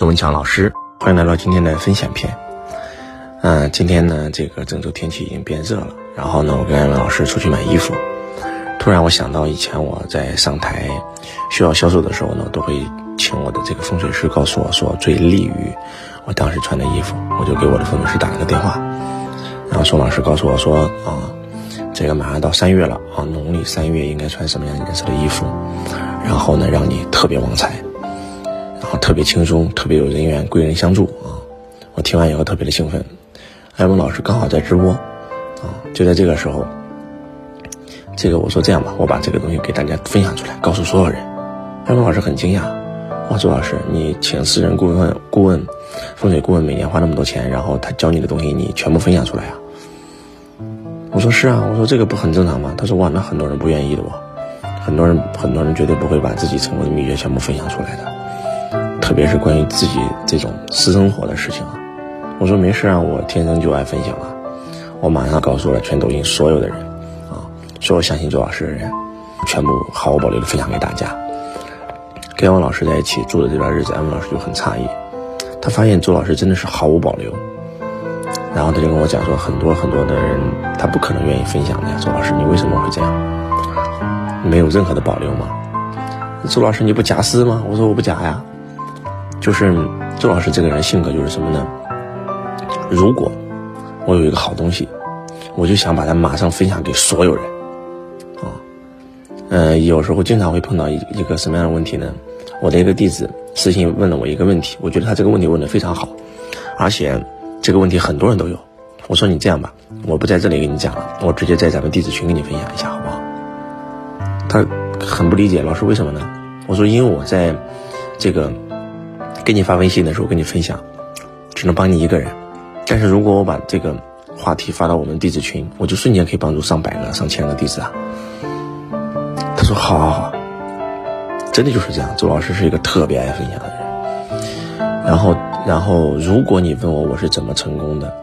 周文强老师，欢迎来到今天的分享篇。嗯，今天呢，这个郑州天气已经变热了，然后呢，我跟艾文老师出去买衣服，突然我想到以前我在上台需要销售的时候呢，都会请我的这个风水师告诉我说最利于我当时穿的衣服，我就给我的风水师打了个电话，然后宋老师告诉我说啊，这个马上到三月了啊，农历三月应该穿什么样颜色的衣服，然后呢，让你特别旺财。然后特别轻松，特别有人缘，贵人相助啊！我听完以后特别的兴奋。艾文老师刚好在直播，啊，就在这个时候，这个我说这样吧，我把这个东西给大家分享出来，告诉所有人。艾文老师很惊讶，哇，周老师，你请私人顾问、顾问、风水顾问，每年花那么多钱，然后他教你的东西，你全部分享出来啊？我说是啊，我说这个不很正常吗？他说哇，那很多人不愿意的哦，很多人很多人绝对不会把自己成功的秘诀全部分享出来的。特别是关于自己这种私生活的事情啊，我说没事啊，我天生就爱分享啊，我马上告诉了全抖音所有的人，啊，所有相信周老师的人，全部毫无保留的分享给大家。跟安文老师在一起住的这段日子，安文老师就很诧异，他发现周老师真的是毫无保留，然后他就跟我讲说，很多很多的人他不可能愿意分享的呀，周老师你为什么会这样？没有任何的保留吗？周老师你不假私吗？我说我不假呀。就是周老师这个人性格就是什么呢？如果我有一个好东西，我就想把它马上分享给所有人，啊，呃，有时候经常会碰到一一个什么样的问题呢？我的一个弟子私信问了我一个问题，我觉得他这个问题问的非常好，而且这个问题很多人都有。我说你这样吧，我不在这里跟你讲了，我直接在咱们弟子群给你分享一下，好不好？他很不理解，老师为什么呢？我说因为我在这个。给你发微信的时候跟你分享，只能帮你一个人。但是如果我把这个话题发到我们弟子群，我就瞬间可以帮助上百个、上千个弟子啊。他说：“好好好，真的就是这样。”周老师是一个特别爱分享的人。然后，然后，如果你问我我是怎么成功的，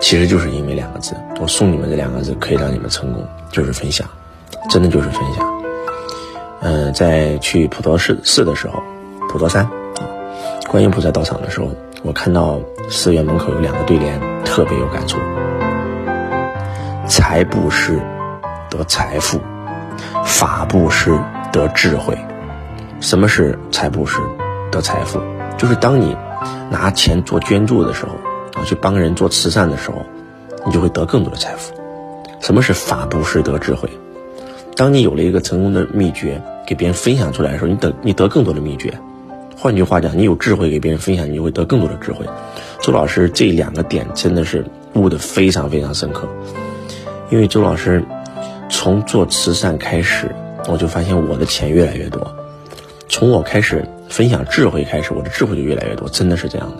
其实就是因为两个字，我送你们这两个字可以让你们成功，就是分享，真的就是分享。嗯，在去普陀寺寺的时候。普陀山啊，观音菩萨到场的时候，我看到寺院门口有两个对联，特别有感触：财布施得财富，法布施得智慧。什么是财布施得财富？就是当你拿钱做捐助的时候，啊，去帮人做慈善的时候，你就会得更多的财富。什么是法布施得智慧？当你有了一个成功的秘诀，给别人分享出来的时候，你得你得更多的秘诀。换句话讲，你有智慧给别人分享，你就会得更多的智慧。周老师这两个点真的是悟得非常非常深刻，因为周老师从做慈善开始，我就发现我的钱越来越多。从我开始分享智慧开始，我的智慧就越来越多，真的是这样的。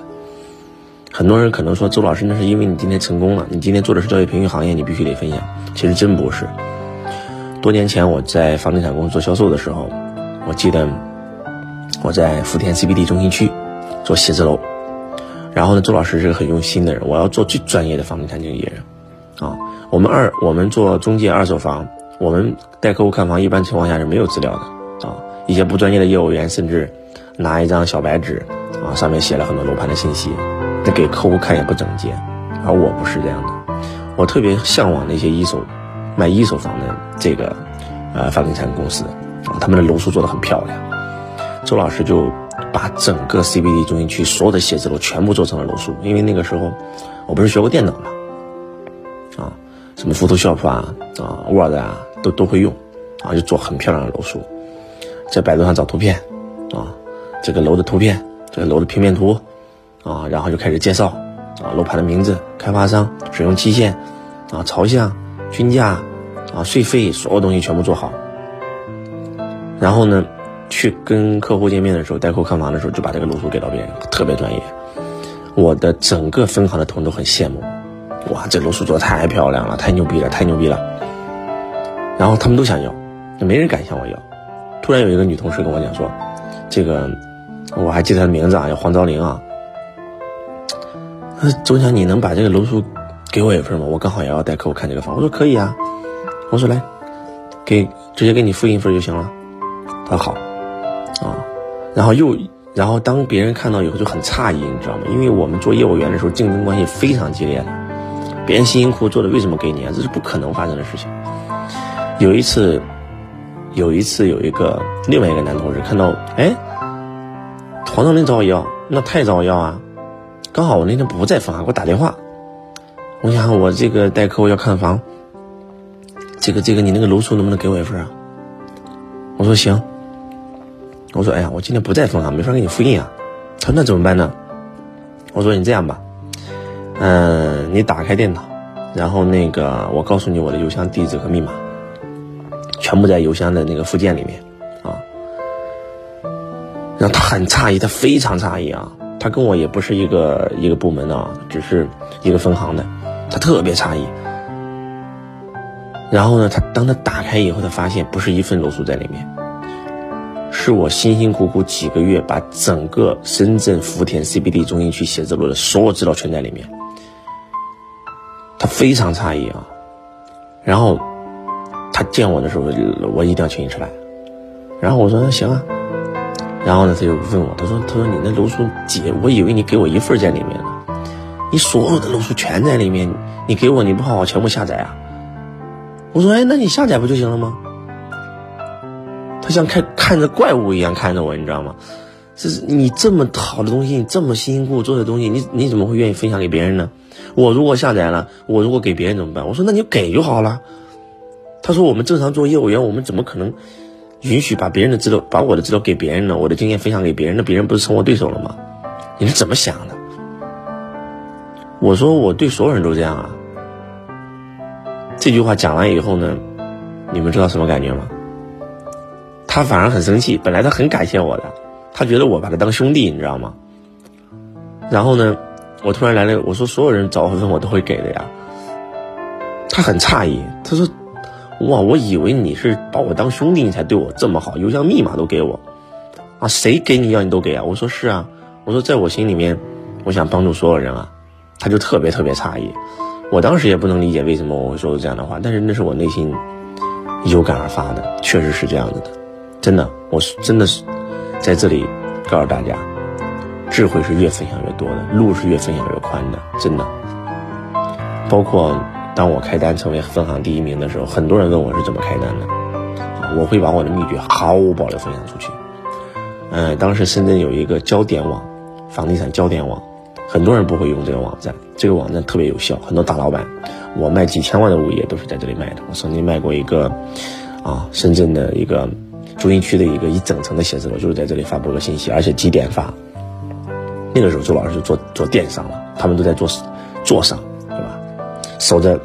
很多人可能说周老师那是因为你今天成功了，你今天做的是教育培训行业，你必须得分享。其实真不是。多年前我在房地产公司做销售的时候，我记得。我在福田 CBD 中心区做写字楼，然后呢，周老师是个很用心的人，我要做最专业的房地产经纪人，啊，我们二我们做中介二手房，我们带客户看房，一般情况下是没有资料的，啊，一些不专业的业务员甚至拿一张小白纸，啊，上面写了很多楼盘的信息，那给客户看也不整洁，而我不是这样的，我特别向往那些一手卖一手房的这个呃房地产公司，啊，他们的楼数做得很漂亮。周老师就把整个 CBD 中心区所有的写字楼全部做成了楼书，因为那个时候我不是学过电脑嘛，啊，什么 Photoshop 啊，啊 Word 啊，都都会用，啊，就做很漂亮的楼书，在百度上找图片，啊，这个楼的图片，这个楼的平面图，啊，然后就开始介绍，啊，楼盘的名字、开发商、使用期限，啊，朝向、均价，啊，税费，所有东西全部做好，然后呢？去跟客户见面的时候，带客户看房的时候，就把这个楼书给到别人，特别专业。我的整个分行的同仁都很羡慕，哇，这楼书做的太漂亮了，太牛逼了，太牛逼了。然后他们都想要，没人敢向我要。突然有一个女同事跟我讲说，这个我还记得她的名字啊，叫黄昭玲啊。总想，你能把这个楼书给我一份吗？我刚好也要带客户看这个房。我说可以啊。我说来，给直接给你复印一份就行了。他说好。啊，然后又然后当别人看到以后就很诧异，你知道吗？因为我们做业务员的时候竞争关系非常激烈的，别人辛辛苦苦做的为什么给你啊？这是不可能发生的事情。有一次，有一次有一个另外一个男同事看到，哎，黄总能找我要，那太找我要啊！刚好我那天不在房，给我打电话，我想我这个带客户要看房，这个这个你那个楼数能不能给我一份啊？我说行。我说哎呀，我今天不在分行，没法给你复印啊。他说那怎么办呢？我说你这样吧，嗯，你打开电脑，然后那个我告诉你我的邮箱地址和密码。全部在邮箱的那个附件里面，啊，然后他很诧异，他非常诧异啊，他跟我也不是一个一个部门的啊，只是一个分行的，他特别诧异。然后呢，他当他打开以后，他发现不是一份楼数在里面，是我辛辛苦苦几个月把整个深圳福田 CBD 中心区写字楼的所有资料全在里面，他非常诧异啊，然后。他见我的时候，我一定要请你吃饭。然后我说行啊。然后呢，他就问我，他说：“他说你那楼书几？我以为你给我一份在里面呢，你所有的楼书全在里面，你给我你不好好全部下载啊？”我说：“哎，那你下载不就行了吗？”他像看看着怪物一样看着我，你知道吗？这是你这么好的东西，你这么辛辛苦苦做的东西，你你怎么会愿意分享给别人呢？我如果下载了，我如果给别人怎么办？我说：“那你就给就好了。”他说：“我们正常做业务员，我们怎么可能允许把别人的资料、把我的资料给别人呢？我的经验分享给别人，那别人不是成我对手了吗？你是怎么想的？”我说：“我对所有人都这样啊。”这句话讲完以后呢，你们知道什么感觉吗？他反而很生气。本来他很感谢我的，他觉得我把他当兄弟，你知道吗？然后呢，我突然来了，我说：“所有人找我问我都会给的呀。”他很诧异，他说。哇！我以为你是把我当兄弟，你才对我这么好，邮箱密码都给我，啊，谁给你要你都给啊？我说是啊，我说在我心里面，我想帮助所有人啊，他就特别特别诧异，我当时也不能理解为什么我会说出这样的话，但是那是我内心有感而发的，确实是这样子的，真的，我是真的是在这里告诉大家，智慧是越分享越多的，路是越分享越宽的，真的，包括。当我开单成为分行第一名的时候，很多人问我是怎么开单的，我会把我的秘诀毫无保留分享出去。嗯，当时深圳有一个焦点网，房地产焦点网，很多人不会用这个网站，这个网站特别有效，很多大老板，我卖几千万的物业都是在这里卖的。我曾经卖过一个，啊，深圳的一个中心区的一个一整层的写字楼，就是在这里发布个信息，而且几点发。那个时候周老师就做做电商了，他们都在做做商。对吧守着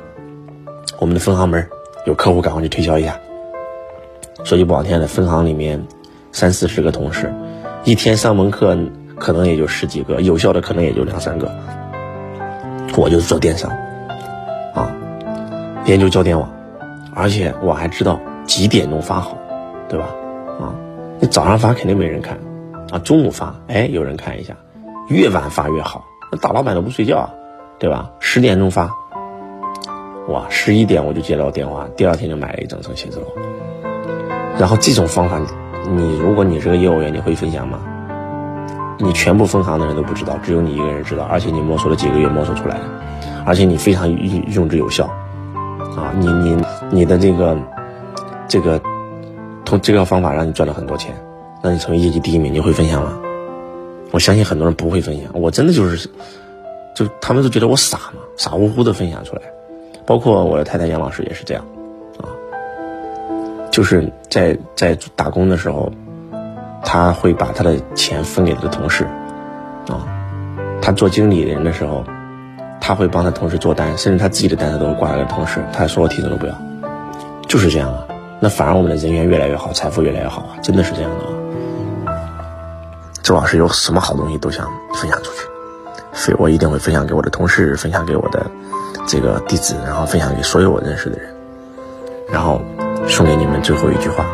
我们的分行门，有客户赶快去推销一下。说句不好听的，分行里面三四十个同事，一天上门客可能也就十几个，有效的可能也就两三个。我就是做电商，啊，研究焦点网，而且我还知道几点钟发好，对吧？啊，你早上发肯定没人看，啊，中午发，哎，有人看一下，越晚发越好，那大老板都不睡觉啊，对吧？十点钟发。哇，十一点我就接到电话，第二天就买了一整层写字楼。然后这种方法，你如果你是个业务员，你会分享吗？你全部分行的人都不知道，只有你一个人知道，而且你摸索了几个月摸索出来的，而且你非常用用之有效。啊，你你你的这个这个通这个方法让你赚了很多钱，让你成为业绩第一名，你会分享吗？我相信很多人不会分享，我真的就是，就他们都觉得我傻嘛，傻乎乎的分享出来。包括我的太太杨老师也是这样，啊，就是在在打工的时候，他会把他的钱分给他的同事，啊，他做经理人的时候，他会帮他同事做单，甚至他自己的单他都会挂给同事，他说我提成都不要，就是这样啊。那反而我们的人缘越来越好，财富越来越好啊，真的是这样的。周老师有什么好东西都想分享出去，所以我一定会分享给我的同事，分享给我的。这个弟子，然后分享给所有我认识的人，然后送给你们最后一句话，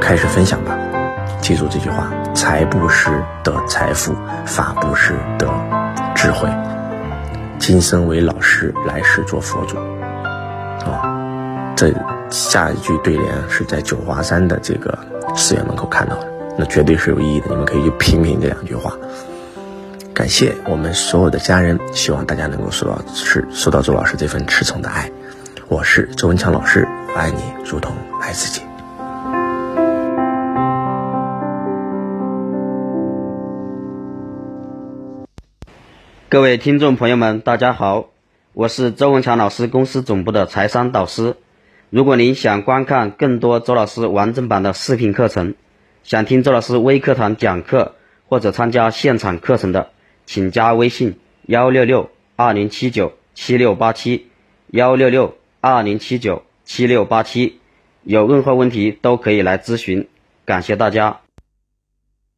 开始分享吧。记住这句话：财布施得财富，法布施得智慧。今生为老师，来世做佛祖。啊，这下一句对联是在九华山的这个寺院门口看到的。那绝对是有意义的。你们可以去品品这两句话。感谢我们所有的家人，希望大家能够受到是受到周老师这份赤诚的爱。我是周文强老师，爱你如同爱自己。各位听众朋友们，大家好，我是周文强老师公司总部的财商导师。如果您想观看更多周老师完整版的视频课程，想听周老师微课堂讲课或者参加现场课程的，请加微信幺六六二零七九七六八七幺六六二零七九七六八七，有任何问题都可以来咨询。感谢大家。